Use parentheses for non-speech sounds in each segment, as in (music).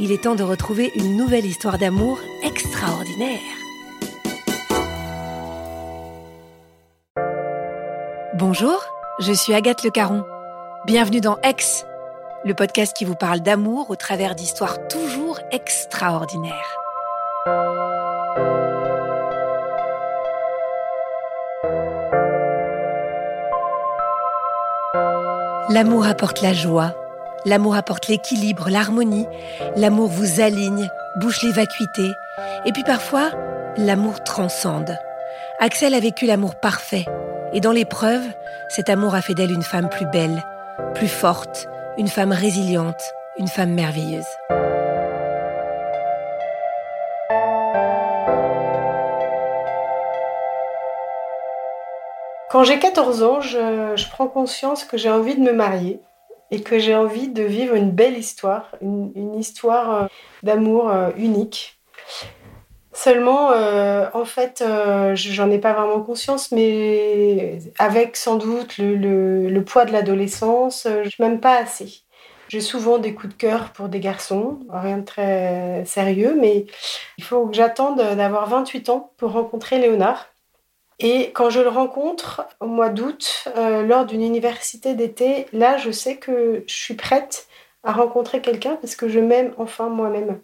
il est temps de retrouver une nouvelle histoire d'amour extraordinaire. Bonjour, je suis Agathe Le Caron. Bienvenue dans Ex, le podcast qui vous parle d'amour au travers d'histoires toujours extraordinaires. L'amour apporte la joie, L'amour apporte l'équilibre, l'harmonie. L'amour vous aligne, bouche les vacuités. Et puis parfois, l'amour transcende. Axel a vécu l'amour parfait. Et dans l'épreuve, cet amour a fait d'elle une femme plus belle, plus forte, une femme résiliente, une femme merveilleuse. Quand j'ai 14 ans, je, je prends conscience que j'ai envie de me marier et que j'ai envie de vivre une belle histoire, une, histoire euh, d'amour euh, unique. Seulement, euh, en fait, j'en ai pas vraiment conscience, mais avec sans doute le, poids de l'adolescence, je m'aime pas assez. J'ai souvent des coups de cœur pour des garçons, rien de très sérieux, mais il faut que j'attende d'avoir 28 ans pour rencontrer Léonard. Et quand je le rencontre au mois d'août, euh, lors d'une université d'été, là, je sais que je suis prête à rencontrer quelqu'un parce que je m'aime enfin moi-même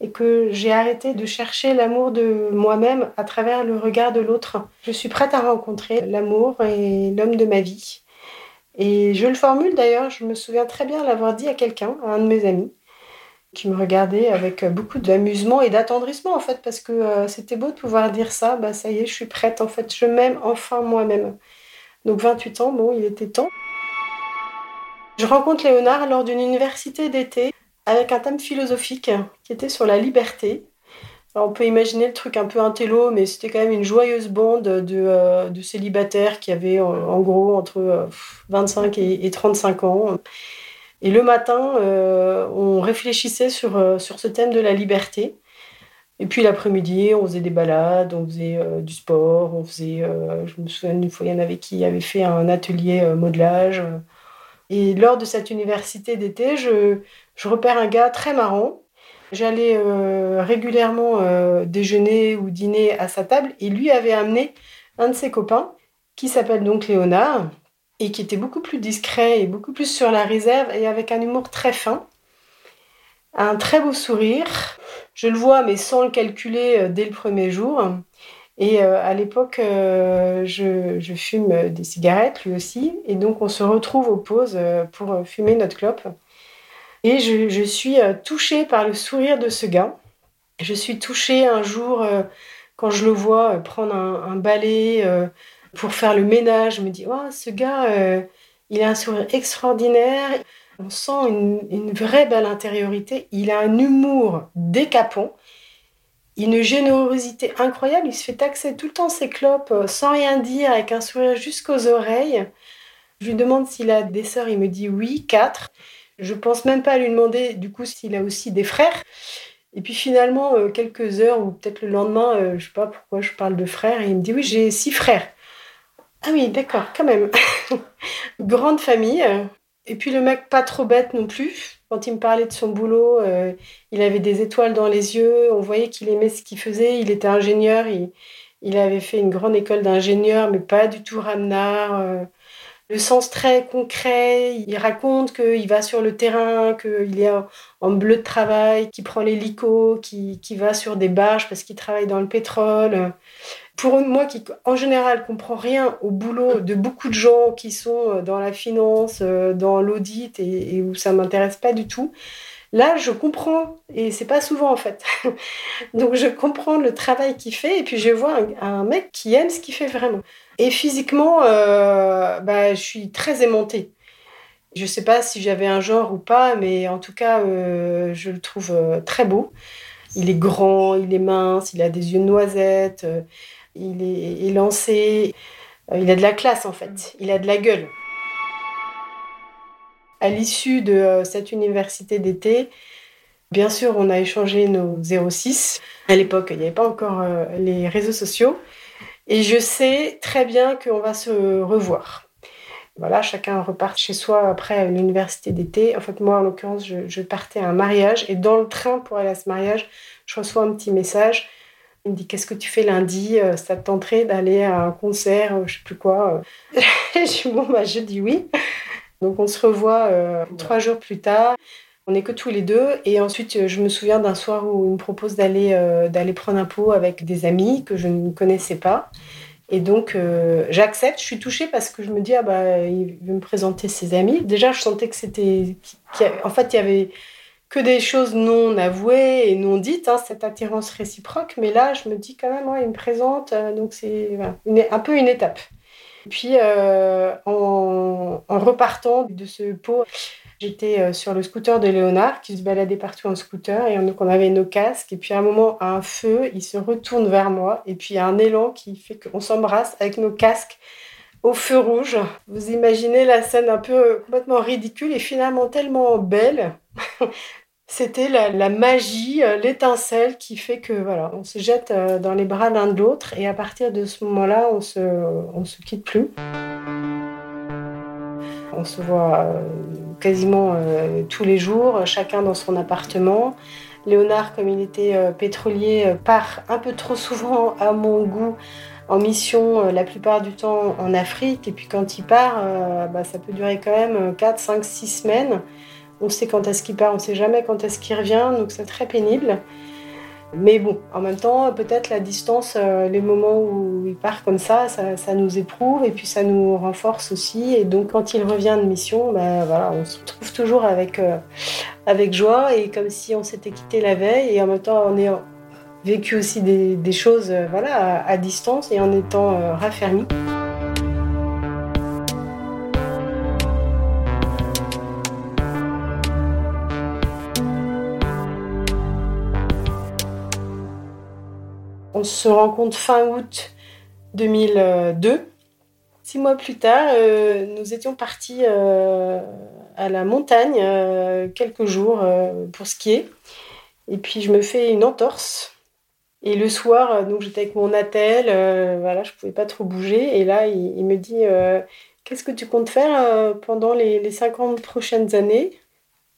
et que j'ai arrêté de chercher l'amour de moi-même à travers le regard de l'autre. Je suis prête à rencontrer l'amour et l'homme de ma vie. Et je le formule d'ailleurs, je me souviens très bien l'avoir dit à quelqu'un, à un de mes amis qui me regardait avec beaucoup d'amusement et d'attendrissement en fait parce que euh, c'était beau de pouvoir dire ça. Bah ça y est je suis prête en fait. Je m'aime enfin moi-même. Donc 28 ans bon il était temps. Je rencontre Léonard lors d'une université d'été avec un thème philosophique qui était sur la liberté. On peut imaginer le truc un peu intello mais c'était quand même une joyeuse bande de, euh, de célibataires qui avaient en, gros entre 25 euh, et, et 35 ans et le matin, euh, on réfléchissait sur, euh, sur ce thème de la liberté. Et puis l'après-midi, on faisait des balades, on faisait euh, du sport, on faisait. je me souviens une fois, il y en avait qui avaient fait un atelier modelage. Et lors de cette université d'été, je, je repère un gars très marrant. J'allais régulièrement déjeuner ou dîner à sa table et lui avait amené un de ses copains qui s'appelle donc Léonard, et qui était beaucoup plus discret et beaucoup plus sur la réserve et avec un humour très fin. Un très beau sourire. Je le vois, mais sans le calculer euh, dès le premier jour. Et euh, à l'époque, euh, je, fume des cigarettes, lui aussi. Et donc, on se retrouve aux pauses pour fumer notre clope. Et je, je, suis touchée par le sourire de ce gars. Je suis touchée un jour quand je le vois prendre un, un balai pour faire le ménage. Je me dis, oh, ce gars, euh, il a un sourire extraordinaire. On sent une, vraie belle intériorité. Il a un humour décapant, une générosité incroyable. Il se fait taxer tout le temps ses clopes euh, sans rien dire, avec un sourire jusqu'aux oreilles. Je lui demande s'il a des sœurs, il me dit oui, quatre. Je pense même pas à lui demander du coup s'il a aussi des frères. Et puis finalement, euh, quelques heures ou peut-être le lendemain, je je sais pas pourquoi je parle de frères, il me dit oui, j'ai six frères. Ah oui, d'accord, quand même. (laughs) Grande famille. Et puis le mec pas trop bête non plus. Quand il me parlait de son boulot, euh, il avait des étoiles dans les yeux. On voyait qu'il aimait ce qu'il faisait. Il était ingénieur. Il, avait fait une grande école d'ingénieur, mais pas du tout ramenard le sens très concret. Il raconte qu'il va sur le terrain, qu'il est en bleu de travail, qu'il prend l'hélico, qu'il va sur des barges parce qu'il travaille dans le pétrole. Pour moi qui, en général, comprend rien au boulot de beaucoup de gens qui sont euh, dans la finance, euh, dans l'audit et, où ça m'intéresse pas du tout, Là, je comprends, et c'est pas souvent en fait. (laughs) Donc, je comprends le travail qu'il fait, et puis je vois un mec qui aime ce qu'il fait vraiment. Et physiquement, euh, bah, je suis très aimantée. Je ne sais pas si j'avais un genre ou pas, mais en tout cas, euh, je le trouve euh, très beau. Il est grand, il est mince, il a des yeux de noisette, il est élancé. il a de la classe en fait, il a de la gueule. À l'issue de cette université d'été, bien sûr, on a échangé nos 06. À l'époque, il n'y avait pas encore les réseaux sociaux. Et je sais très bien qu'on va se revoir. Voilà, chacun repart chez soi après l'université d'été. En fait, moi, en l'occurrence, je, partais à un mariage. Et dans le train pour aller à ce mariage, je reçois un petit message. Il me dit Qu'est-ce que tu fais lundi euh, Ça te tenterait d'aller à un concert, euh, je sais plus quoi (laughs) Je dis Bon, bah, je dis oui. Donc, on se revoit euh, trois jours plus tard. On n'est que tous les deux. Et ensuite, euh, je me souviens d'un soir où il me propose d'aller euh, prendre un pot avec des amis que je ne connaissais pas. Et donc, euh, j'accepte. Je suis touchée parce que je me dis, ah bah, il veut me présenter ses amis. Déjà, je sentais que c'était. En fait, il y avait que des choses non avouées et non dites, hein, cette attirance réciproque. Mais là, je me dis quand même, il me présente. donc, c'est un peu une étape. Et puis, en, en, repartant de ce pot, J'étais euh, sur le scooter de Léonard qui se baladait partout en scooter et donc on avait nos casques et puis à un moment un feu, il se retourne vers moi et puis il y a un élan qui fait qu'on s'embrasse avec nos casques feu rouge. Vous imaginez la scène un peu complètement ridicule et finalement tellement belle. (laughs) C'était la, magie, euh, l'étincelle qui fait que voilà, on se jette euh, dans les bras l'un de l'autre et à partir de ce moment-là, on se, on se quitte plus. On se voit euh, quasiment tous les jours, chacun dans son appartement. Léonard, comme il était pétrolier, part un peu trop souvent à mon goût en mission la plupart du temps en Afrique. Et puis quand il part, bah, ça peut durer quand même 4, 5, 6 semaines. On sait quand est-ce qu'il part, on ne sait jamais quand est-ce qu'il revient, donc c'est très pénible. Mais bon, en même temps, peut-être la distance, euh, les moments où il part comme ça, ça, nous éprouve et puis ça nous renforce aussi. Et donc, quand il revient de mission, ben, voilà, on se retrouve toujours avec, euh, avec joie et comme si on s'était quitté la veille. Et en même temps, on a vécu aussi des, choses euh, voilà, à, distance et en étant raffermi. On se rencontre fin août 2002. Six mois plus tard, euh, nous étions partis euh, à la montagne euh, quelques jours pour skier. Et puis je me fais une entorse. Et le soir, donc j'étais avec mon attel, voilà, je pouvais pas trop bouger. Et là, il, me dit Qu'est-ce que tu comptes faire pendant les, les 50 prochaines années?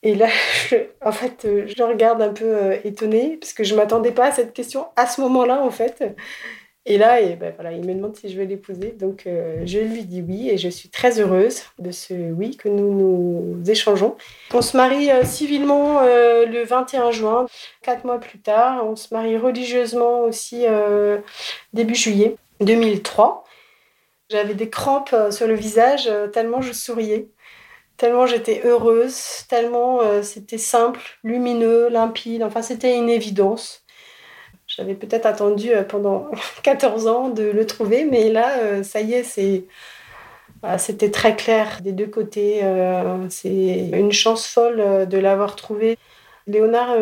Et là, (laughs) en fait, euh, je regarde un peu euh, étonnée, parce que je m'attendais pas à cette question à ce moment-là, en fait. Et là, ben il me demande si je veux l'épouser. Donc, euh, je lui dis oui, et je suis très heureuse de ce oui que nous nous échangeons. On se marie civilement le 21 juin, quatre mois plus tard. On se marie religieusement aussi début juillet 2003. J'avais des crampes sur le visage tellement je souriais tellement j'étais heureuse, tellement euh, c'était simple, lumineux, limpide, enfin c'était une évidence. J'avais peut-être attendu euh, pendant (laughs) 14 ans de le trouver, mais là, euh, ça y est, c'était très clair des deux côtés. c'est une chance folle de l'avoir trouvé. Léonard,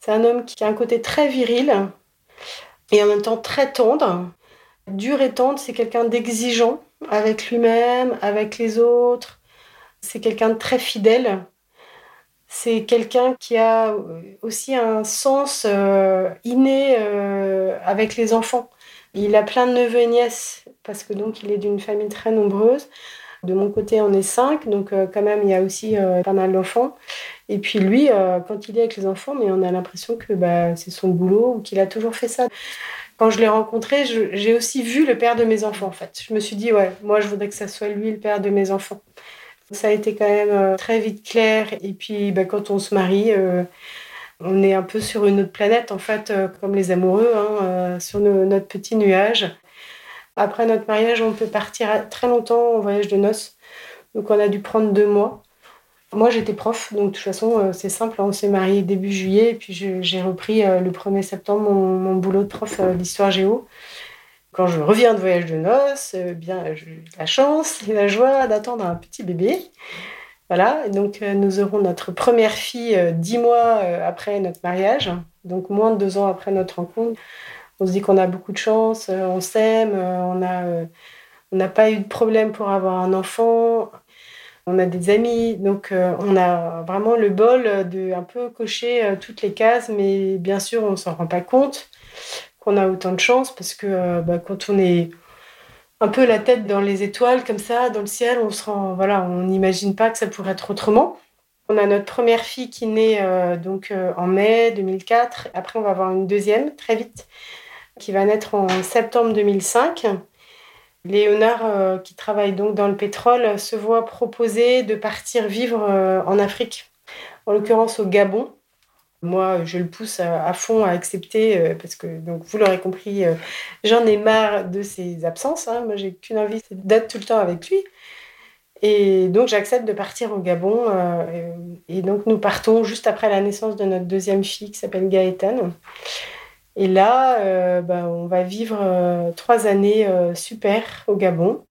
c'est un homme qui a un côté très viril et en même temps très tendre. Dur et tendre, c'est quelqu'un d'exigeant avec lui-même, avec les autres. C'est quelqu'un de très fidèle. C'est quelqu'un qui a aussi un sens euh, inné euh, avec les enfants. Il a plein de neveux et nièces parce que donc il est d'une famille très nombreuse. De mon côté, on est cinq, donc euh, quand même, il y a aussi pas mal d'enfants. Et puis lui, quand il est avec les enfants, mais on a l'impression que bah, c'est son boulot ou qu'il a toujours fait ça. Quand je l'ai rencontré, j'ai aussi vu le père de mes enfants, en fait. Je me suis dit, ouais, moi, je voudrais que ça soit lui le père de mes enfants. Ça a été quand même euh, très vite clair. Et puis, bah, quand on se marie, euh, on est un peu sur une autre planète, en fait, euh, comme les amoureux, hein, sur notre petit nuage. Après notre mariage, on peut partir très longtemps en voyage de noces. Donc, on a dû prendre deux mois. Moi, j'étais prof, donc de toute façon, c'est simple. On s'est marié début juillet, et puis j'ai repris le 1er septembre mon, mon boulot de prof d'histoire géo. Quand je reviens de voyage de noces, euh, bien, j'ai la chance et la joie d'attendre un petit bébé. Voilà, donc euh, nous aurons notre première fille euh, dix mois après notre mariage, donc moins de deux ans après notre rencontre. On se dit qu'on a beaucoup de chance, on s'aime, on n'a pas eu de problème pour avoir un enfant, on a des amis, donc on a vraiment le bol de un peu cocher toutes les cases, mais bien sûr on s'en rend pas compte qu'on a autant de chance parce que euh, bah, quand on est un peu la tête dans les étoiles comme ça, dans le ciel, on se rend, voilà, on n'imagine pas que ça pourrait être autrement. On a notre première fille qui naît euh, donc euh, en mai 2004. Après, on va avoir une deuxième très vite qui va naître en septembre 2005. Léonard, qui travaille donc dans le pétrole, se voit proposer de partir vivre en Afrique, en l'occurrence au Gabon. Moi, je le pousse à, fond à accepter euh, parce que, donc, vous l'aurez compris, euh, j'en ai marre de ses absences. Hein. Moi, j'ai qu'une envie, c'est d'être tout le temps avec lui. Et donc, j'accepte de partir au Gabon. Euh, et donc, nous partons juste après la naissance de notre deuxième fille qui s'appelle Gaëtane. Et là, bah, on va vivre trois années super au Gabon.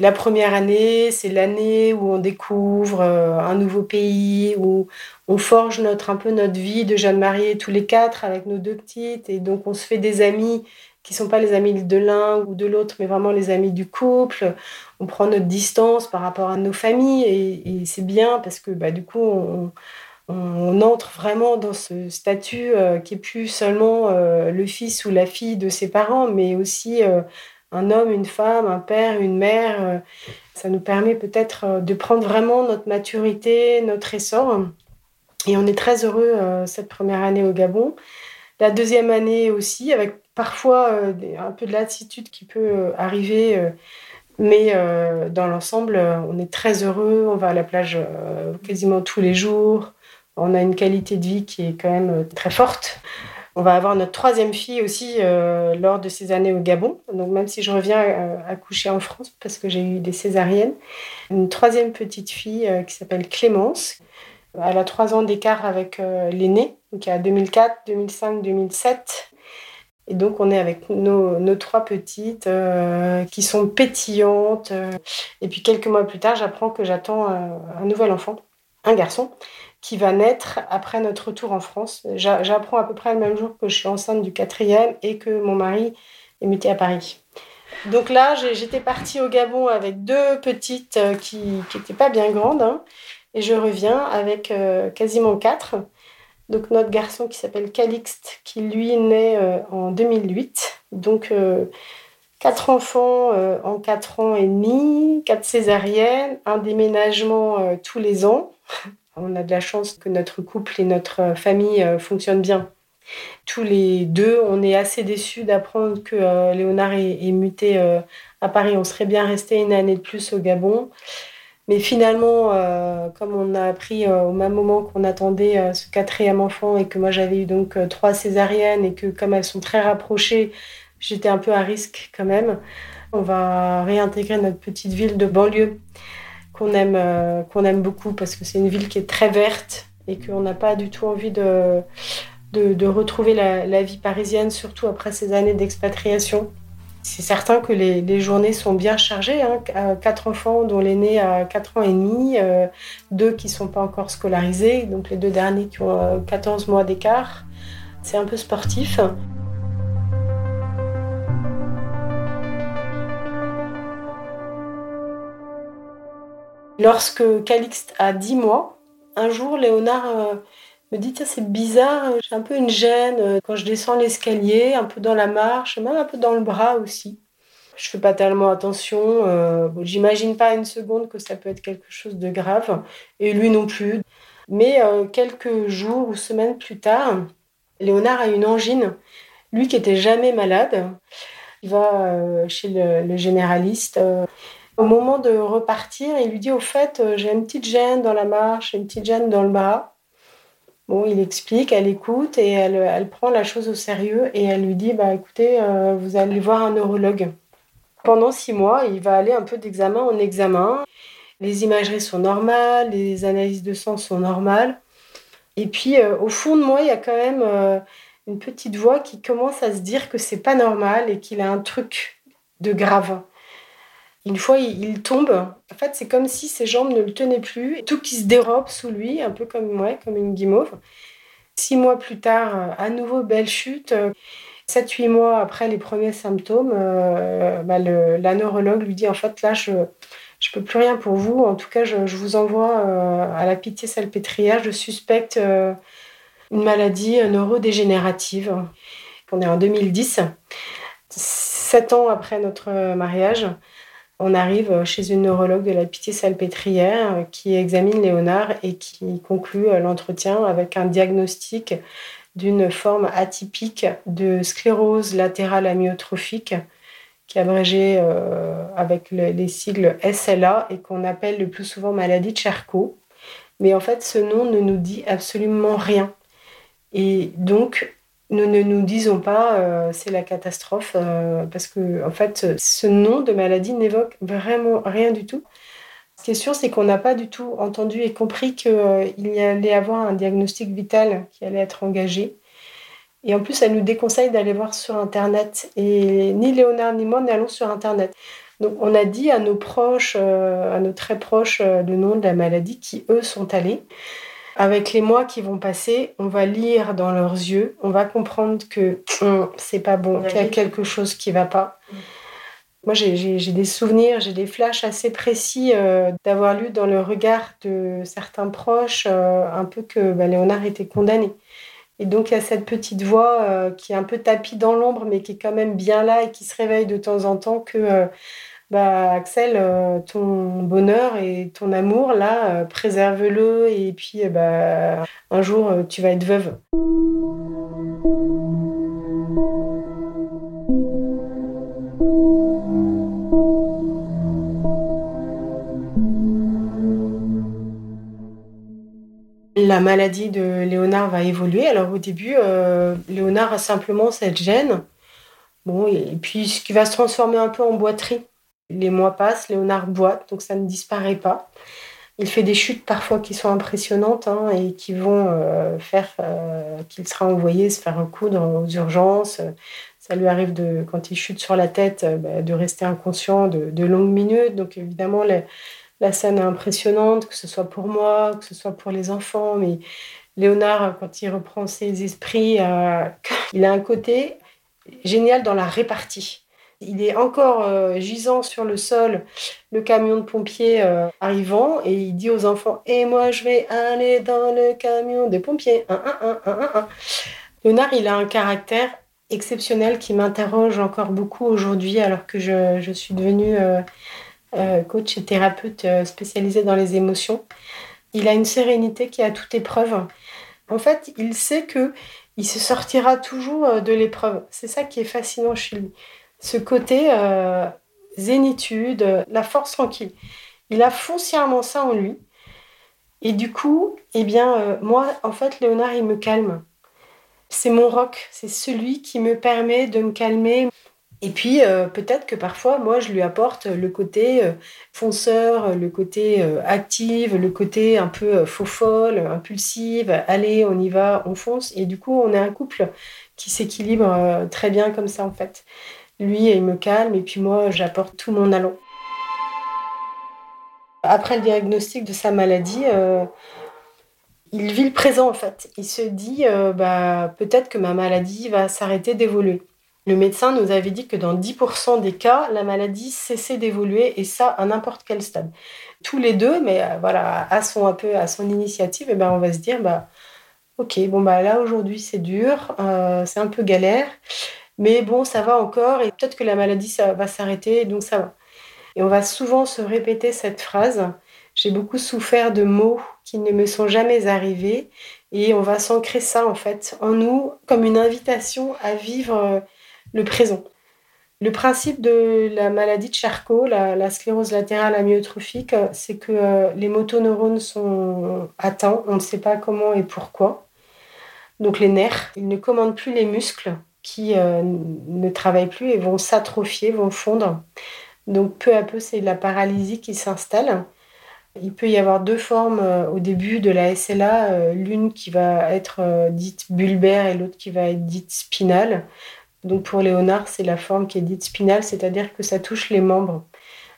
La première année, c'est l'année où on découvre euh, un nouveau pays, où on forge notre, un peu notre vie de jeunes mariés tous les quatre avec nos deux petites. Et donc, on se fait des amis qui sont pas les amis de l'un ou de l'autre, mais vraiment les amis du couple. On prend notre distance par rapport à nos familles et, c'est bien parce que bah, du coup, on, entre vraiment dans ce statut euh, qui est plus seulement euh, le fils ou la fille de ses parents, mais aussi un homme, une femme, un père, une mère. Euh, ça nous permet peut-être euh, de prendre vraiment notre maturité, notre essor. Et on est très heureux euh, cette première année au Gabon. La deuxième année aussi, avec parfois un peu de lassitude qui peut arriver. Mais dans l'ensemble, on est très heureux. On va à la plage quasiment tous les jours. On a une qualité de vie qui est quand même très forte. On va avoir notre troisième fille aussi euh, lors de ces années au Gabon. Donc même si je reviens euh, accoucher en France parce que j'ai eu des césariennes, une troisième petite fille euh, qui s'appelle Clémence. Elle a trois ans d'écart avec l'aînée, donc a 2004, 2005, 2007. Et donc on est avec nos trois petites qui sont pétillantes. et puis quelques mois plus tard, j'apprends que j'attends un nouvel enfant, un garçon qui va naître après notre retour en France. J'apprends à peu près le même jour que je suis enceinte du quatrième et que mon mari est muté à Paris. Donc là, j'étais partie au Gabon avec deux petites euh, qui n'étaient pas bien grandes. Hein, et je reviens avec euh, quasiment quatre. Donc notre garçon qui s'appelle Calixte, qui lui naît euh, en 2008. Donc quatre enfants en quatre ans et demi, quatre césariennes, un déménagement tous les ans. On a de la chance que notre couple et notre famille euh, fonctionnent bien. Tous les deux, on est assez déçus d'apprendre que euh, Léonard est, muté euh, à Paris. On serait bien resté une année de plus au Gabon. Mais finalement, comme on a appris au même moment qu'on attendait ce quatrième enfant et que moi j'avais eu donc trois césariennes et que comme elles sont très rapprochées, j'étais un peu à risque quand même. On va réintégrer notre petite ville de banlieue qu'on aime, euh, qu'on aime beaucoup parce que c'est une ville qui est très verte et qu'on n'a pas du tout envie de, de, retrouver la, vie parisienne, surtout après ces années d'expatriation. C'est certain que les, les, journées sont bien chargées. Hein. Quatre enfants, dont l'aîné a 4 ans et demi, euh, deux qui ne sont pas encore scolarisés, donc les deux derniers qui ont 14 euh, mois d'écart. C'est un peu sportif. Lorsque Calixte a 10 mois, un jour, Léonard euh, me dit Tiens, c'est bizarre, j'ai un peu une gêne euh, quand je descends l'escalier, un peu dans la marche, même un peu dans le bras aussi. Je fais pas tellement attention. Euh, J'imagine pas une seconde que ça peut être quelque chose de grave, et lui non plus. Mais euh, quelques jours ou semaines plus tard, Léonard a une angine. Lui qui était jamais malade, il va euh, chez le généraliste. Au moment de repartir, il lui dit au fait, euh, j'ai une petite gêne dans la marche, une petite gêne dans le bras. Bon, il explique, elle écoute et elle, elle prend la chose au sérieux et elle lui dit, bah écoutez, euh, vous allez voir un neurologue. Pendant six mois, il va aller un peu d'examen en examen. Les imageries sont normales, les analyses de sang sont normales. Et puis, euh, au fond de moi, il y a quand même une petite voix qui commence à se dire que c'est pas normal et qu'il a un truc de grave. Une fois, il, tombe. En fait, c'est comme si ses jambes ne le tenaient plus. Tout qui se dérobe sous lui, un peu comme moi, comme une guimauve. Six mois plus tard, euh, à nouveau, belle chute. Euh, Sept, huit mois après les premiers symptômes, euh, bah, la neurologue lui dit en fait là je je peux plus rien pour vous. En tout cas, je, vous envoie euh, à la pitié salpêtrière. Je suspecte une maladie neurodégénérative. On est en 2010, sept ans après notre mariage. On arrive chez une neurologue de la pitié salpêtrière euh, qui examine Léonard et qui conclut euh, l'entretien avec un diagnostic d'une forme atypique de sclérose latérale amyotrophique, qui abrégée euh, avec le- les sigles SLA et qu'on appelle le plus souvent maladie de Charcot. Mais en fait, ce nom ne nous dit absolument rien. Et donc, nous ne nous disons pas euh, c'est la catastrophe, euh, parce que en fait, ce nom de maladie n'évoque vraiment rien du tout. Ce qui est sûr, c'est qu'on n'a pas du tout entendu et compris qu'il y allait avoir un diagnostic vital qui allait être engagé. Et en plus, elle nous déconseille d'aller voir sur Internet. Et ni Léonard ni moi n'allons sur Internet. Donc, on a dit à nos proches, euh, à nos très proches, euh, le nom de la maladie qui, eux, sont allés. Avec les mois qui vont passer, on va lire dans leurs yeux, on va comprendre que hum, c'est pas bon, qu'il y a quelque- chose qui va pas. Moi, j'ai- des souvenirs, j'ai des flashs assez précis euh, d'avoir lu dans le regard de certains proches euh, un peu que bah, Léonard était condamné. Et donc, il y a cette petite voix euh, qui est un peu tapie dans l'ombre, mais qui est quand même bien là et qui se réveille de temps en temps que, bah, Axel, euh, ton bonheur et ton amour, là, euh, préserve-le. Et puis, euh, bah, un jour, tu vas être veuve. La maladie de Léonard va évoluer. Alors au début, Léonard a simplement cette gêne. Et puis ce qui va se transformer un peu en boiterie. Les mois passent, Léonard boite, donc ça ne disparaît pas. Il fait des chutes parfois qui sont impressionnantes hein, et qui vont euh, faire euh, qu'il sera envoyé se faire recoudre aux urgences. Ça lui arrive de, quand il chute sur la tête, euh, bah, de rester inconscient de, longues minutes. Donc évidemment, les- la scène est impressionnante, que ce soit pour moi, que ce soit pour les enfants. Mais Léonard, quand il reprend ses esprits, (laughs) il a un côté génial dans la répartie. Il est encore euh, gisant sur le sol, le camion de pompiers euh, arrivant, et il dit aux enfants Et moi, je vais aller dans le camion des pompiers. Un. Léonard, il a un caractère exceptionnel qui m'interroge encore beaucoup aujourd'hui, alors que je, suis devenue euh, coach et thérapeute spécialisée dans les émotions. Il a une sérénité qui est à toute épreuve. En fait, il sait que il se sortira toujours de l'épreuve. C'est ça qui est fascinant chez lui. Ce côté euh, zénitude, la force tranquille. Il a foncièrement ça en lui. Et du coup, eh bien, euh, moi, en fait, Léonard, il me calme. C'est mon rock, c'est celui qui me permet de me calmer. Et puis, euh, peut-être que parfois, moi, je lui apporte le côté fonceur, le côté active, le côté un peu faux-folle, impulsive. Allez, on y va, on fonce. Et du coup, on est un couple qui s'équilibre très bien comme ça, en fait. Lui, il me calme, et puis moi, j'apporte tout mon allant. Après le diagnostic de sa maladie, euh, il vit le présent, en fait. Il se dit, euh, bah, peut-être que ma maladie va s'arrêter d'évoluer. Le médecin nous avait dit que dans 10% des cas, la maladie cessait d'évoluer et ça à n'importe quel stade. Tous les deux, mais euh, voilà, à son peu à son initiative, et eh ben on va se dire bah ok bon bah là aujourd'hui c'est dur, c'est un peu galère, mais bon ça va encore et peut-être que la maladie ça va s'arrêter donc ça va. Et on va souvent se répéter cette phrase. J'ai beaucoup souffert de mots qui ne me sont jamais arrivés et on va s'ancrer ça en fait en nous comme une invitation à vivre euh, le présent. Le principe de la maladie de Charcot, la, sclérose latérale amyotrophique, c'est que euh, les motoneurones sont atteints, on ne sait pas comment et pourquoi. Donc les nerfs, ils ne commandent plus les muscles qui euh, ne travaillent plus et vont s'atrophier, vont fondre. Donc peu à peu, c'est la paralysie qui s'installe. Il peut y avoir deux formes euh, au début de la SLA, l'une qui va être dite bulbaire et l'autre qui va être dite spinale. Donc pour Léonard, c'est la forme qui est dite spinale, c'est-à-dire que ça touche les membres.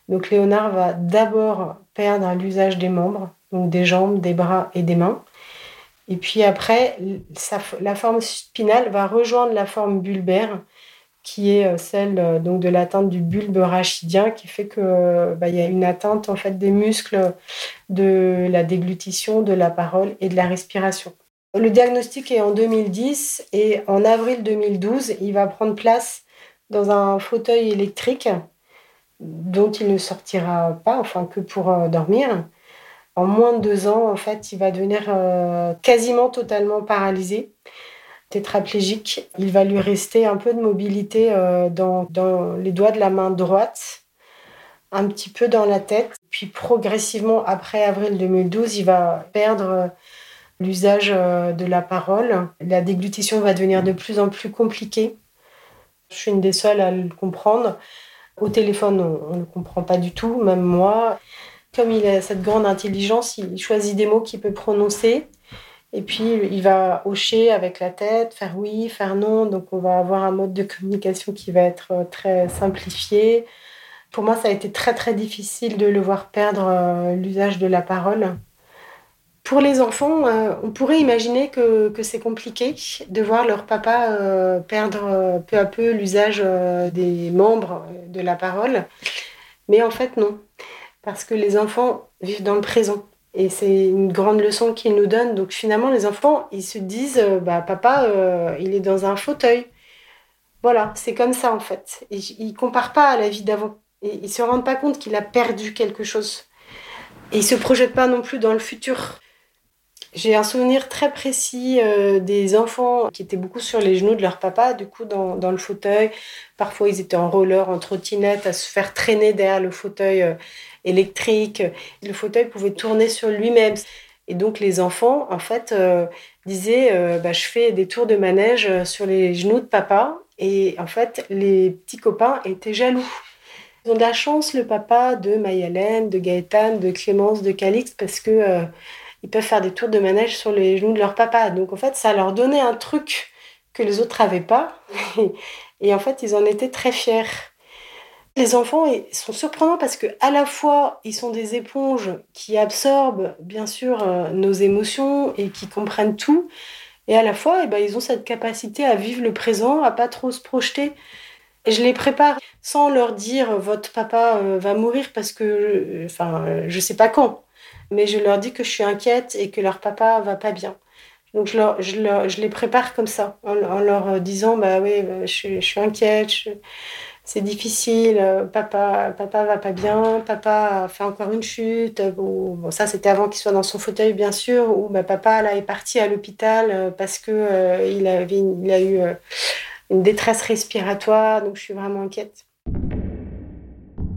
Donc Léonard va d'abord perdre l'usage des membres, donc des jambes, des bras et des mains. Et puis après, la forme spinale va rejoindre la forme bulbaire, qui est euh, celle euh, donc de l'atteinte du bulbe rachidien, qui fait que bah, il y a une atteinte en fait des muscles de la déglutition, de la parole et de la respiration. Le diagnostic est en 2010 et en avril 2012, il va prendre place dans un fauteuil électrique dont il ne sortira pas, enfin que pour euh, dormir. En moins de deux ans, en fait, il va devenir euh, quasiment totalement paralysé, tétraplégique. Il va lui rester un peu de mobilité euh, dans, dans les doigts de la main droite, un petit peu dans la tête. Puis progressivement, après avril 2012, il va perdre l'usage euh, de la parole. La déglutition va devenir de plus en plus compliquée. Je suis une des seules à le comprendre. Au téléphone, on ne le comprend pas du tout, même moi. Comme il a cette grande intelligence, il choisit des mots qu'il peut prononcer. Et puis, il va hocher avec la tête, faire oui, faire non. Donc, on va avoir un mode de communication qui va être euh, très simplifié. Pour moi, ça a été très, très difficile de le voir perdre euh, l'usage de la parole. Pour les enfants, euh, on pourrait imaginer que, c'est compliqué de voir leur papa perdre peu à peu l'usage des membres de la parole. Mais en fait, non. Parce que les enfants vivent dans le présent. Et c'est une grande leçon qu'ils nous donnent. Donc finalement, les enfants, ils se disent, bah, papa, il est dans un fauteuil. Voilà, c'est comme ça en fait. ils ne comparent pas à la vie d'avant. Et ils ne se rendent pas compte qu'il a perdu quelque chose. Et ils ne se projettent pas non plus dans le futur. J'ai un souvenir très précis euh, des enfants qui étaient beaucoup sur les genoux de leur papa, du coup dans, dans, le fauteuil. Parfois ils étaient en roller, en trottinette, à se faire traîner derrière le fauteuil euh, électrique. Le fauteuil pouvait tourner sur lui-même. Et donc les enfants, en fait, euh, disaient bah, Je fais des tours de manège sur les genoux de papa. Et en fait, les petits copains étaient jaloux. Ils ont de la chance, le papa de Mayalène, de Gaëtane, de Clémence, de Calix, parce que ils peuvent faire des tours de manège sur les genoux de leur papa. Donc en fait, ça leur donnait un truc que les autres n'avaient pas. (laughs) Et en fait, ils en étaient très fiers. Les enfants sont surprenants parce que à la fois, ils sont des éponges qui absorbent bien sûr euh, nos émotions et qui comprennent tout. Et à la fois, eh ben, ils ont cette capacité à vivre le présent, à pas trop se projeter. Et je les prépare sans leur dire votre papa euh, va mourir parce que, euh, enfin, je sais pas quand mais je leur dis que je suis inquiète et que leur papa va pas bien. Donc je, les prépare comme ça, en, leur disant bah oui, je suis inquiète, c'est difficile, papa, papa va pas bien, papa fait encore une chute. Bon, ça c'était avant qu'il soit dans son fauteuil bien sûr, ou bah, papa là est parti à l'hôpital euh, parce que euh, a eu euh, une détresse respiratoire, donc je suis vraiment inquiète.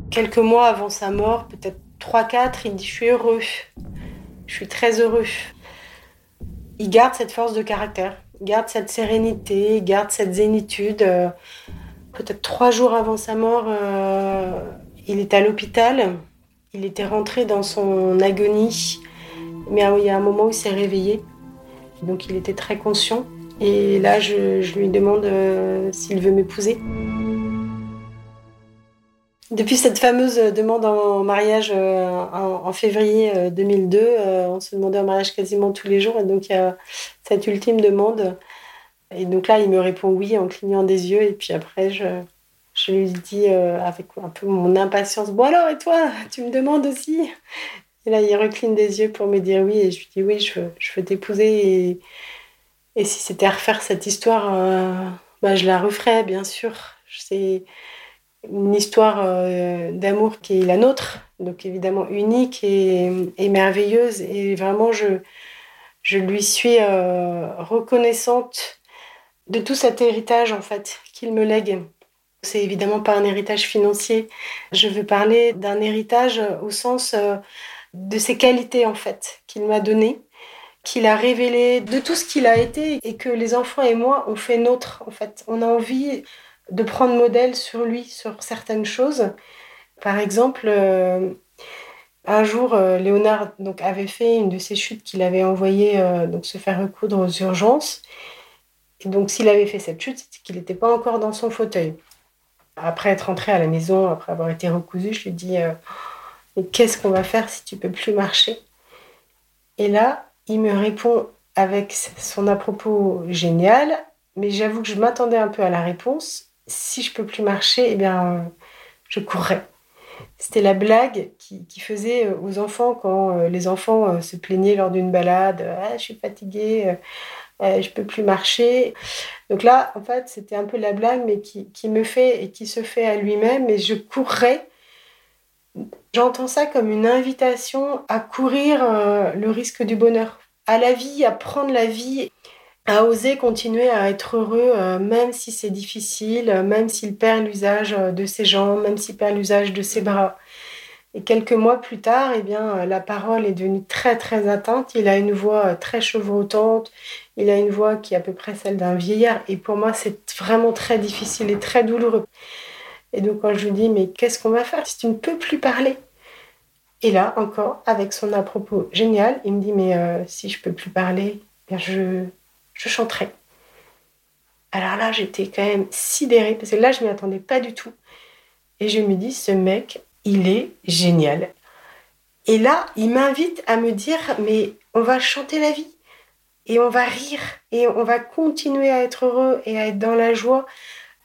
Quelques mois avant sa mort, peut-être 3-4, il dit Je suis heureux. Je suis très heureux. Il garde cette force de caractère, il garde cette sérénité, il garde cette zénitude. Euh, peut-être trois jours avant sa mort, euh, il est à l'hôpital. Il était rentré dans son agonie. Mais il y a un moment où il s'est réveillé. Donc il était très conscient. Et là, je, lui demande euh, s'il veut m'épouser. Depuis cette fameuse demande en mariage euh, en, février 2002, euh, euh, on se demandait en mariage quasiment tous les jours. Et donc, il y a cette ultime demande. Et donc là, il me répond oui en clignant des yeux. Et puis après, je, je lui dis euh, avec un peu mon impatience Bon, alors, et toi Tu me demandes aussi? Et là, il recline des yeux pour me dire oui. Et je lui dis Oui, je veux, je veux t'épouser. Et, si c'était à refaire cette histoire, euh, bah, je la referais, bien sûr. C'est une histoire euh, d'amour qui est la nôtre, donc évidemment unique et, et merveilleuse. Et vraiment, je, je lui suis reconnaissante de tout cet héritage en fait qu'il me lègue. C'est évidemment pas un héritage financier. Je veux parler d'un héritage au sens euh, de ses qualités en fait qu'il m'a donné, qu'il a révélé, de tout ce qu'il a été et que les enfants et moi on fait nôtre en fait. On a envie de prendre modèle sur lui sur certaines choses. Par exemple, euh, un jour, euh, Léonard donc, avait fait une de ses chutes qu'il avait envoyé donc, se faire recoudre aux urgences donc, s'il avait fait cette chute, c'est qu'il n'était pas encore dans son fauteuil. Après être rentré à la maison, après avoir été recousu, je lui dis euh, Mais qu'est-ce qu'on va faire si tu peux plus marcher? Et là, il me répond avec son à propos génial, mais j'avoue que je m'attendais un peu à la réponse. Si je peux plus marcher, eh bien, je courrais. C'était la blague qui, faisait aux enfants quand euh, les enfants euh, se plaignaient lors d'une balade. Ah, je suis fatiguée euh, je peux plus marcher. Donc là, en fait, c'était un peu la blague, mais qui, qui, me fait et qui se fait à lui-même. Et je courrais. J'entends ça comme une invitation à courir euh, le risque du bonheur, à la vie, à prendre la vie, à oser continuer à être heureux, euh, même si c'est difficile, même s'il perd l'usage de ses jambes, même s'il perd l'usage de ses bras. Et quelques mois plus tard, eh bien, la parole est devenue très très atteinte. Il a une voix très chevrotante, il a une voix qui est à peu près celle d'un vieillard. Et pour moi, c'est vraiment très difficile et très douloureux. Et donc, quand je lui dis, mais qu'est-ce qu'on va faire si tu ne peux plus parler? Et là, encore, avec son à propos génial, il me dit, mais euh, si je peux plus parler, bien je, je chanterai. Alors là, j'étais quand même sidérée, parce que là, je ne m'y attendais pas du tout. Et je me dis, ce mec, il est génial. Et là, il m'invite à me dire, mais on va chanter la vie et on va rire et on va continuer à être heureux et à être dans la joie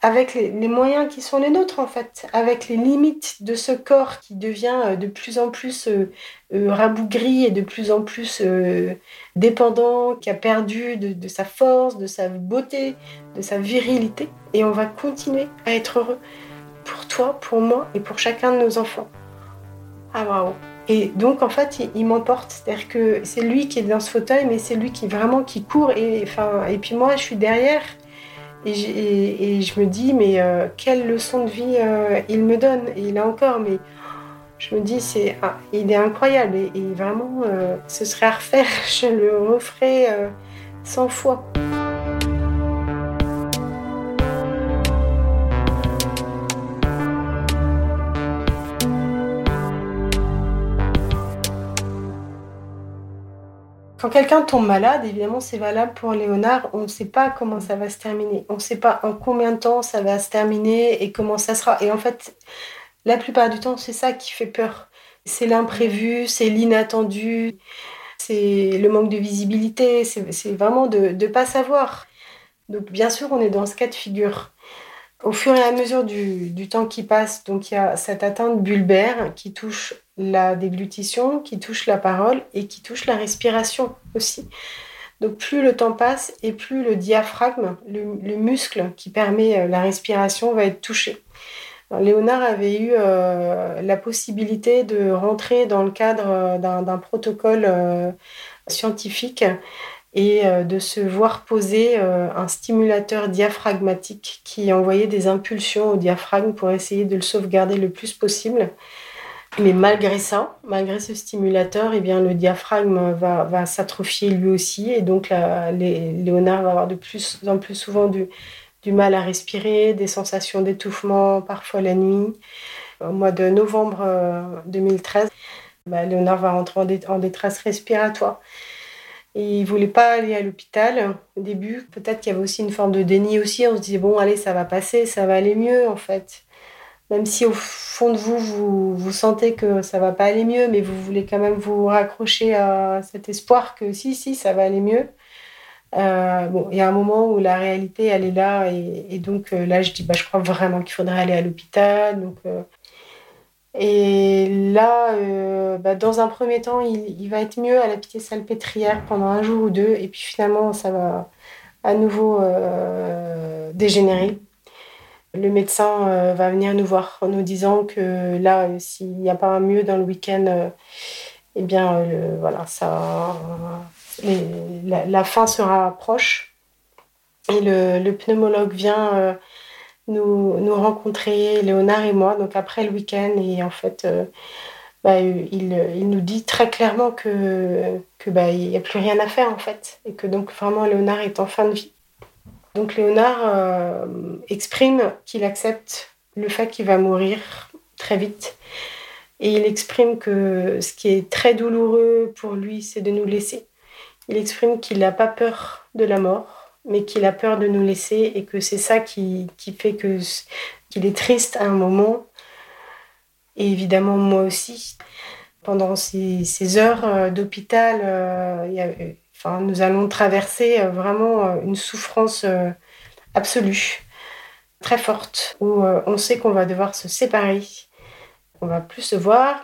avec les, moyens qui sont les nôtres en fait, avec les limites de ce corps qui devient euh, de plus en plus euh, euh, rabougri et de plus en plus dépendant, qui a perdu de, de, sa force, de sa beauté, de sa virilité. Et on va continuer à être heureux pour toi, pour moi et pour chacun de nos enfants. Ah bravo et donc, en fait, il, m'emporte. C'est-à-dire que c'est lui qui est dans ce fauteuil, mais c'est lui qui vraiment qui court. Et, enfin, et puis moi, je suis derrière. Et, je me dis, mais euh, quelle leçon de vie euh, il me donne. Et il a encore, mais je me dis, c'est, ah, il est incroyable. Et, vraiment, euh, ce serait à refaire. (laughs) Je le referai 100 fois. Quand quelqu'un tombe malade, évidemment, c'est valable pour Léonard. On ne sait pas comment ça va se terminer. On ne sait pas en combien de temps ça va se terminer et comment ça sera. Et en fait, la plupart du temps, c'est ça qui fait peur. C'est l'imprévu, c'est l'inattendu, c'est le manque de visibilité, c'est vraiment de ne pas savoir. Donc, bien sûr, on est dans ce cas de figure. Au fur et à mesure du, temps qui passe, donc il y a cette atteinte bulbaire qui touche la déglutition, qui touche la parole et qui touche la respiration aussi. Donc plus le temps passe et plus le diaphragme, le, muscle qui permet euh, la respiration, va être touché. Léonard avait eu euh, la possibilité de rentrer dans le cadre euh, d'un protocole scientifique et euh, de se voir poser euh, un stimulateur diaphragmatique qui envoyait des impulsions au diaphragme pour essayer de le sauvegarder le plus possible. Mais malgré ça, malgré ce stimulateur, eh bien, le diaphragme va, va s'atrophier lui aussi et donc Léonard va avoir de plus en plus souvent du, du mal à respirer, des sensations d'étouffement, parfois la nuit. Au mois de novembre 2013, euh, bah, Léonard va rentrer en détresse respiratoire. Et il voulait pas aller à l'hôpital au début. Peut-être qu'il y avait aussi une forme de déni aussi. On se disait, bon, allez, ça va passer, ça va aller mieux en fait. Même si au fond de vous, vous, vous sentez que ça va pas aller mieux, mais vous voulez quand même vous raccrocher à cet espoir que si, si, ça va aller mieux. Euh, bon, il y a un moment où la réalité, elle est là, et, donc euh, là, je dis, bah, je crois vraiment qu'il faudrait aller à l'hôpital. Donc, euh, et là, bah, dans un premier temps, il, va être mieux à la pitié salpêtrière pendant un jour ou deux, et puis finalement, ça va à nouveau dégénérer. Le médecin va venir nous voir en nous disant que là, s'il n'y a pas un mieux dans le week-end, eh bien, voilà, ça la, fin sera proche. Et le, pneumologue vient euh, nous, rencontrer, Léonard et moi, donc après le week-end. Et en fait, euh, bah, il, nous dit très clairement que qu'il bah, n'y a plus rien à faire en fait. Et que donc vraiment Léonard est en fin de vie. Donc Léonard euh, exprime qu'il accepte le fait qu'il va mourir très vite. Et il exprime que ce qui est très douloureux pour lui, c'est de nous laisser. Il exprime qu'il n'a pas peur de la mort, mais qu'il a peur de nous laisser et que c'est ça qui, fait que qu'il est triste à un moment. Et évidemment, moi aussi. Pendant ces, heures euh, d'hôpital, euh, enfin, nous allons traverser euh, vraiment une souffrance absolue, très forte, où on sait qu'on va devoir se séparer, qu'on va plus se voir,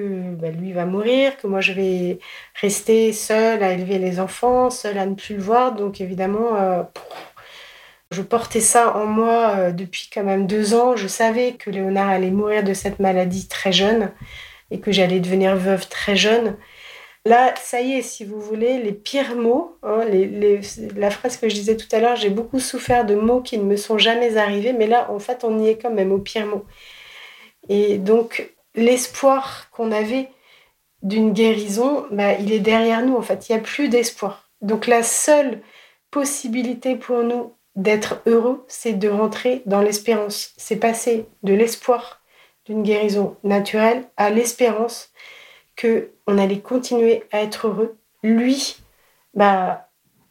bah, lui va mourir, que moi je vais rester seule à élever les enfants, seule à ne plus le voir. Donc évidemment, euh, je portais ça en moi euh, depuis quand même deux ans. Je savais que Léonard allait mourir de cette maladie très jeune et que j'allais devenir veuve très jeune. Là, ça y est, si vous voulez, les pires mots, hein, la phrase que je disais tout à l'heure, j'ai beaucoup souffert de mots qui ne me sont jamais arrivés, mais là, en fait, on y est quand même au pire mot. Et donc, l'espoir qu'on avait d'une guérison, bah, il est derrière nous en fait. Il n'y a plus d'espoir. Donc la seule possibilité pour nous d'être heureux, c'est de rentrer dans l'espérance. C'est passer de l'espoir d'une guérison naturelle à l'espérance que on allait continuer à être heureux. Lui, bah,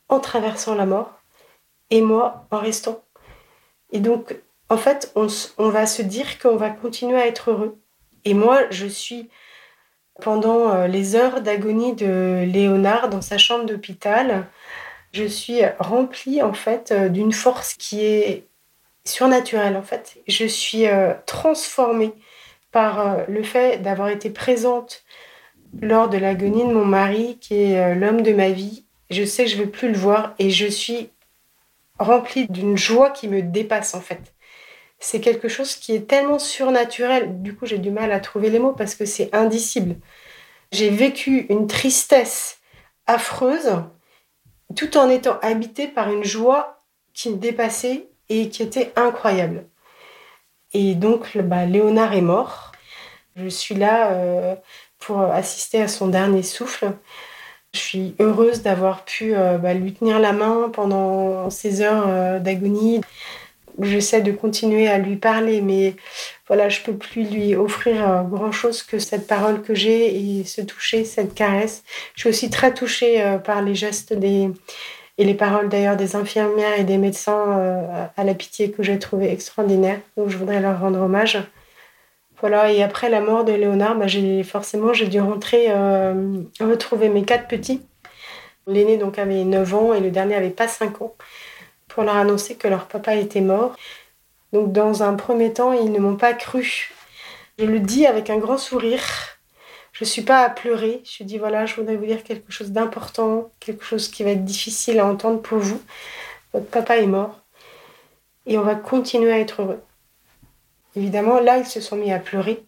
en traversant la mort, et moi en restant. Et donc, en fait, on, on va se dire qu'on va continuer à être heureux et moi, je suis pendant euh, les heures d'agonie de Léonard dans sa chambre d'hôpital, je suis remplie en fait euh, d'une force qui est surnaturelle en fait. Je suis euh, transformée par le fait d'avoir été présente lors de l'agonie de mon mari qui est l'homme de ma vie. Je sais que je ne vais plus le voir et je suis remplie d'une joie qui me dépasse en fait c'est quelque chose qui est tellement surnaturel. Du coup, j'ai du mal à trouver les mots parce que c'est indicible. J'ai vécu une tristesse affreuse tout en étant habitée par une joie qui me dépassait et qui était incroyable. Et donc, bah, Léonard est mort. Je suis là euh, pour assister à son dernier souffle. Je suis heureuse d'avoir pu euh, bah, lui tenir la main pendant ces heures euh, d'agonie j'essaie de continuer à lui parler, mais voilà, je peux plus lui offrir euh, grand chose que cette parole que j'ai et ce toucher, cette caresse. Je suis aussi très touchée euh, par les gestes et les paroles d'ailleurs des infirmières et des médecins euh, à la pitié que j'ai trouvé extraordinaire. Donc je voudrais leur rendre hommage. Voilà, et après la mort de Léonard, bah, forcément j'ai dû rentrer retrouver mes quatre petits. L'aîné donc avait 9 ans et le dernier avait pas 5 ans pour leur annoncer que leur papa était mort. Donc dans un premier temps, ils ne m'ont pas cru. Je le dis avec un grand sourire. Je ne suis pas à pleurer. Je dis voilà, je voudrais vous dire quelque chose d'important, quelque chose qui va être difficile à entendre pour vous. Votre papa est mort et on va continuer à être heureux. Évidemment, là, ils se sont mis à pleurer.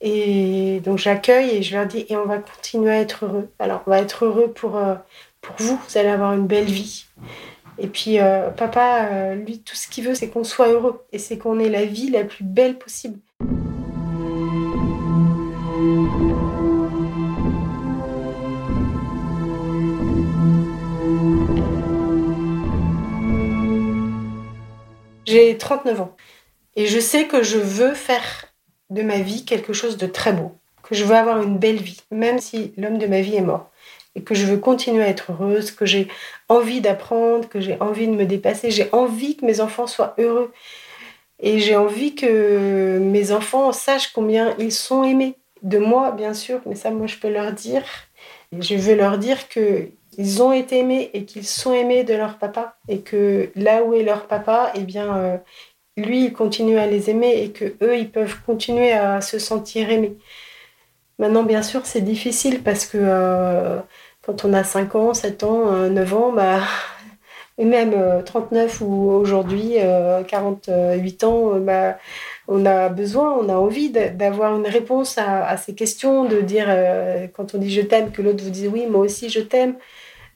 Et donc j'accueille et je leur dis et on va continuer à être heureux. Alors on va être heureux pour, euh, pour vous, vous allez avoir une belle vie. Et puis, euh, papa, euh, lui, tout ce qu'il veut, c'est qu'on soit heureux et c'est qu'on ait la vie la plus belle possible. J'ai 39 ans et je sais que je veux faire de ma vie quelque chose de très beau, que je veux avoir une belle vie, même si l'homme de ma vie est mort et que je veux continuer à être heureuse, que j'ai envie d'apprendre, que j'ai envie de me dépasser, j'ai envie que mes enfants soient heureux. Et j'ai envie que mes enfants sachent combien ils sont aimés. De moi, bien sûr, mais ça, moi, je peux leur dire. je veux leur dire qu'ils ils ont été aimés et qu'ils sont aimés de leur papa et que là où est leur papa, eh bien, euh, lui, il continue à les aimer et que eux, ils peuvent continuer à se sentir aimés. Maintenant, bien sûr, c'est difficile parce que euh, quand on a 5 ans, 7 ans, 9 ans, bah, (laughs) et même 39 ou aujourd'hui 48 ans, bah, on a besoin, on a envie d'avoir une réponse à, ces questions, de dire quand on dit je t'aime, que l'autre vous dise oui, moi aussi je t'aime.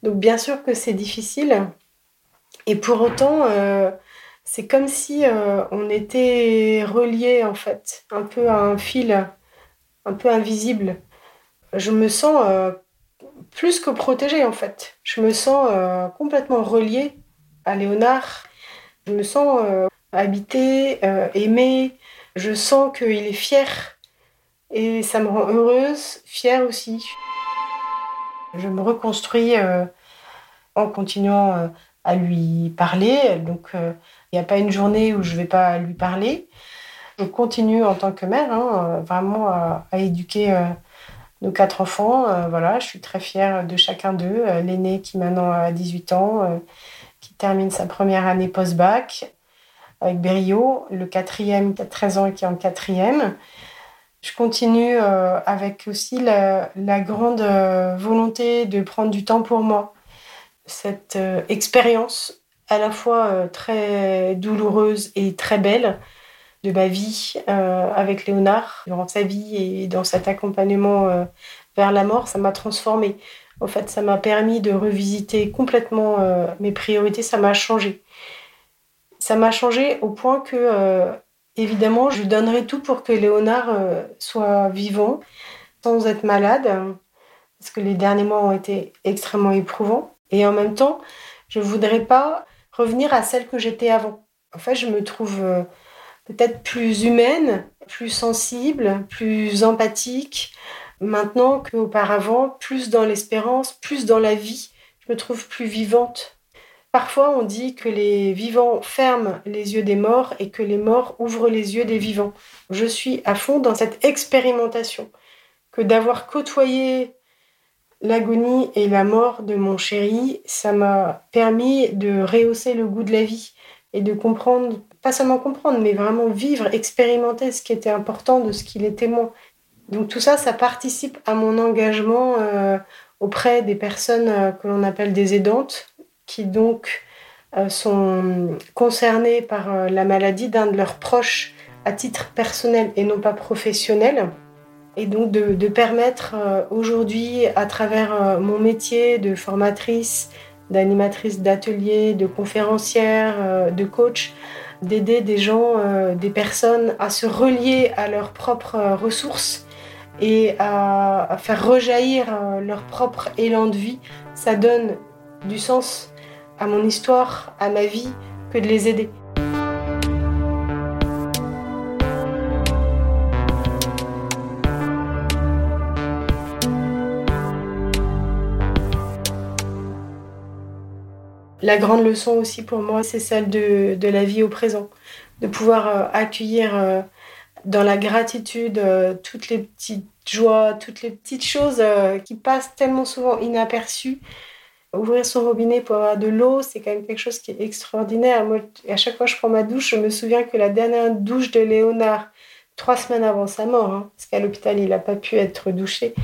Donc bien sûr que c'est difficile. Et pour autant, euh, c'est comme si euh, on était relié en fait, un peu à un fil, un peu invisible. Je me sens euh, plus que protégée en fait. Je me sens complètement reliée à Léonard. Je me sens habitée, aimée. Je sens qu'il est fier et ça me rend heureuse, fière aussi. Je me reconstruis euh, en continuant euh, à lui parler. Donc, euh, il n'y a pas une journée où je ne vais pas lui parler. Je continue en tant que mère, hein, vraiment à, éduquer nos quatre enfants. voilà, je suis très fière de chacun d'eux. L'aîné qui maintenant a 18 ans, qui termine sa première année post-bac avec Berrio. Le quatrième qui a 13 ans et qui est en quatrième. Je continue euh, avec aussi la, grande euh, volonté de prendre du temps pour moi. Cette euh, expérience à la fois très douloureuse et très belle de ma vie avec Léonard, durant sa vie et dans cet accompagnement vers la mort, ça m'a transformée. En fait, ça m'a permis de revisiter complètement mes priorités, ça m'a changé. Ça m'a changé au point que Évidemment, je donnerai tout pour que Léonard euh, soit vivant, sans être malade, parce que les derniers mois ont été extrêmement éprouvants. Et en même temps, je ne voudrais pas revenir à celle que j'étais avant. En fait, je me trouve euh, peut-être plus humaine, plus sensible, plus empathique, maintenant qu'auparavant, plus dans l'espérance, plus dans la vie. Je me trouve plus vivante. Parfois, on dit que les vivants ferment les yeux des morts et que les morts ouvrent les yeux des vivants. Je suis à fond dans cette expérimentation, que d'avoir côtoyé l'agonie et la mort de mon chéri, ça m'a permis de rehausser le goût de la vie et de comprendre, pas seulement comprendre, mais vraiment vivre, expérimenter ce qui était important de ce qu'il est témoin. Donc tout ça, ça participe à mon engagement euh, auprès des personnes euh, que l'on appelle des aidantes, qui donc euh, sont concernés par la maladie d'un de leurs proches à titre personnel et non pas professionnel. Et donc de, permettre aujourd'hui, à travers mon métier de formatrice, d'animatrice d'atelier, de conférencière, de coach, d'aider des gens, des personnes à se relier à leurs propres ressources et à faire rejaillir leur propre élan de vie. Ça donne du sens à mon histoire, à ma vie, que de les aider. La grande leçon aussi pour moi, c'est celle de, la vie au présent, de pouvoir euh, accueillir euh, dans la gratitude euh, toutes les petites joies, toutes les petites choses qui passent tellement souvent inaperçues Ouvrir son robinet pour avoir de l'eau, c'est quand même quelque chose qui est extraordinaire. Moi, à chaque fois que je prends ma douche, je me souviens que la dernière douche de Léonard, trois semaines avant sa mort, hein, parce qu'à l'hôpital, il n'a pas pu être douché.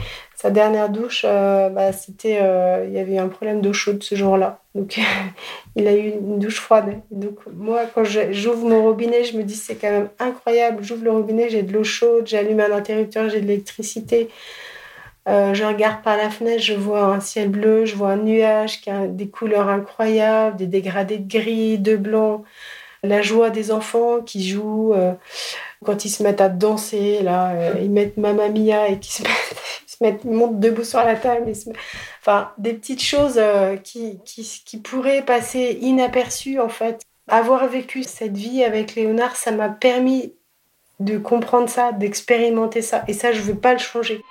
Sa dernière douche, euh, bah, c'était, euh, il y avait un problème d'eau chaude ce jour-là. Donc, (laughs) il a eu une douche froide. Donc, moi, quand j'ouvre mon robinet, je me dis, c'est quand même incroyable. J'ouvre le robinet, j'ai de l'eau chaude, j'allume un interrupteur, j'ai de l'électricité. Euh, je regarde par la fenêtre, je vois un ciel bleu, je vois un nuage qui a des couleurs incroyables, des dégradés de gris, de blanc, la joie des enfants qui jouent quand ils se mettent à danser, là, ils mettent Mamma Mia et qui se (laughs) mettent, se montent debout sur la table. Enfin, des petites choses qui, qui, qui pourraient passer inaperçues en fait. Avoir vécu cette vie avec Léonard, ça m'a permis de comprendre ça, d'expérimenter ça. Et ça, je ne veux pas le changer.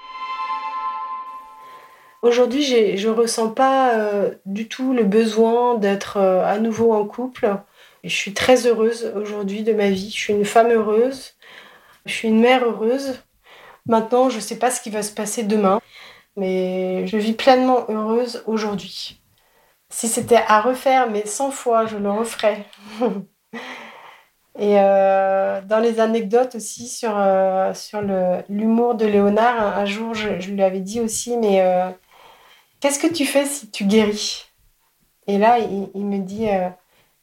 Aujourd'hui, je ne ressens pas euh, du tout le besoin d'être euh, à nouveau en couple. Je suis très heureuse aujourd'hui de ma vie. Je suis une femme heureuse. Je suis une mère heureuse. Maintenant, je ne sais pas ce qui va se passer demain. mais je vis pleinement heureuse aujourd'hui. Si c'était à refaire, mais 100 fois, je le referais. (laughs) Et euh, dans les anecdotes aussi sur, euh, l'humour de Léonard, un, jour je, lui avais dit aussi, mais euh, qu'est-ce que tu fais si tu guéris? Et là, il, me dit,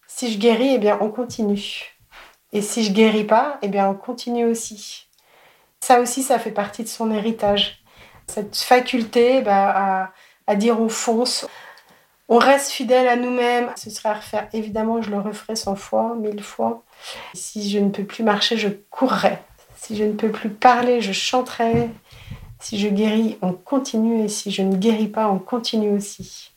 si je guéris, eh bien, on continue. Et si je guéris pas, eh bien, on continue aussi. Ça aussi, ça fait partie de son héritage. Cette faculté bah, à, dire on fonce, on reste fidèle à nous-mêmes. Ce serait à refaire. Évidemment, je le referai 100 fois, mille fois. Si je ne peux plus marcher, je courrai. Si je ne peux plus parler, je chanterai. Si je guéris, on continue. Et si je ne guéris pas, on continue aussi.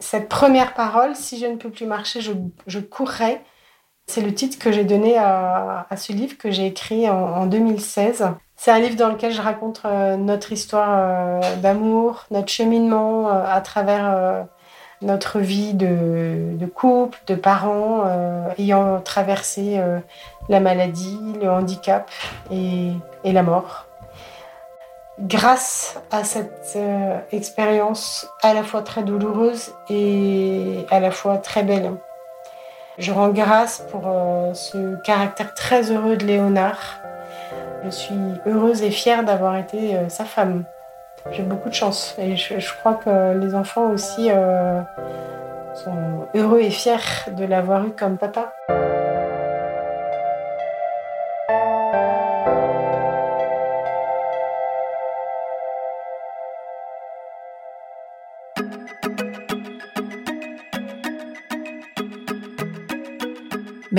Cette première parole, si je ne peux plus marcher, je, courrai. C'est le titre que j'ai donné à, ce livre que j'ai écrit en, 2016. C'est un livre dans lequel je raconte euh, notre histoire euh, d'amour, notre cheminement euh, à travers notre vie de, couple, de parents, ayant traversé la maladie, le handicap et, la mort. Grâce à cette expérience à la fois très douloureuse et à la fois très belle, je rends grâce pour ce caractère très heureux de Léonard. Je suis heureuse et fière d'avoir été sa femme. J'ai beaucoup de chance et je, crois que les enfants aussi euh, sont heureux et fiers de l'avoir eu comme papa.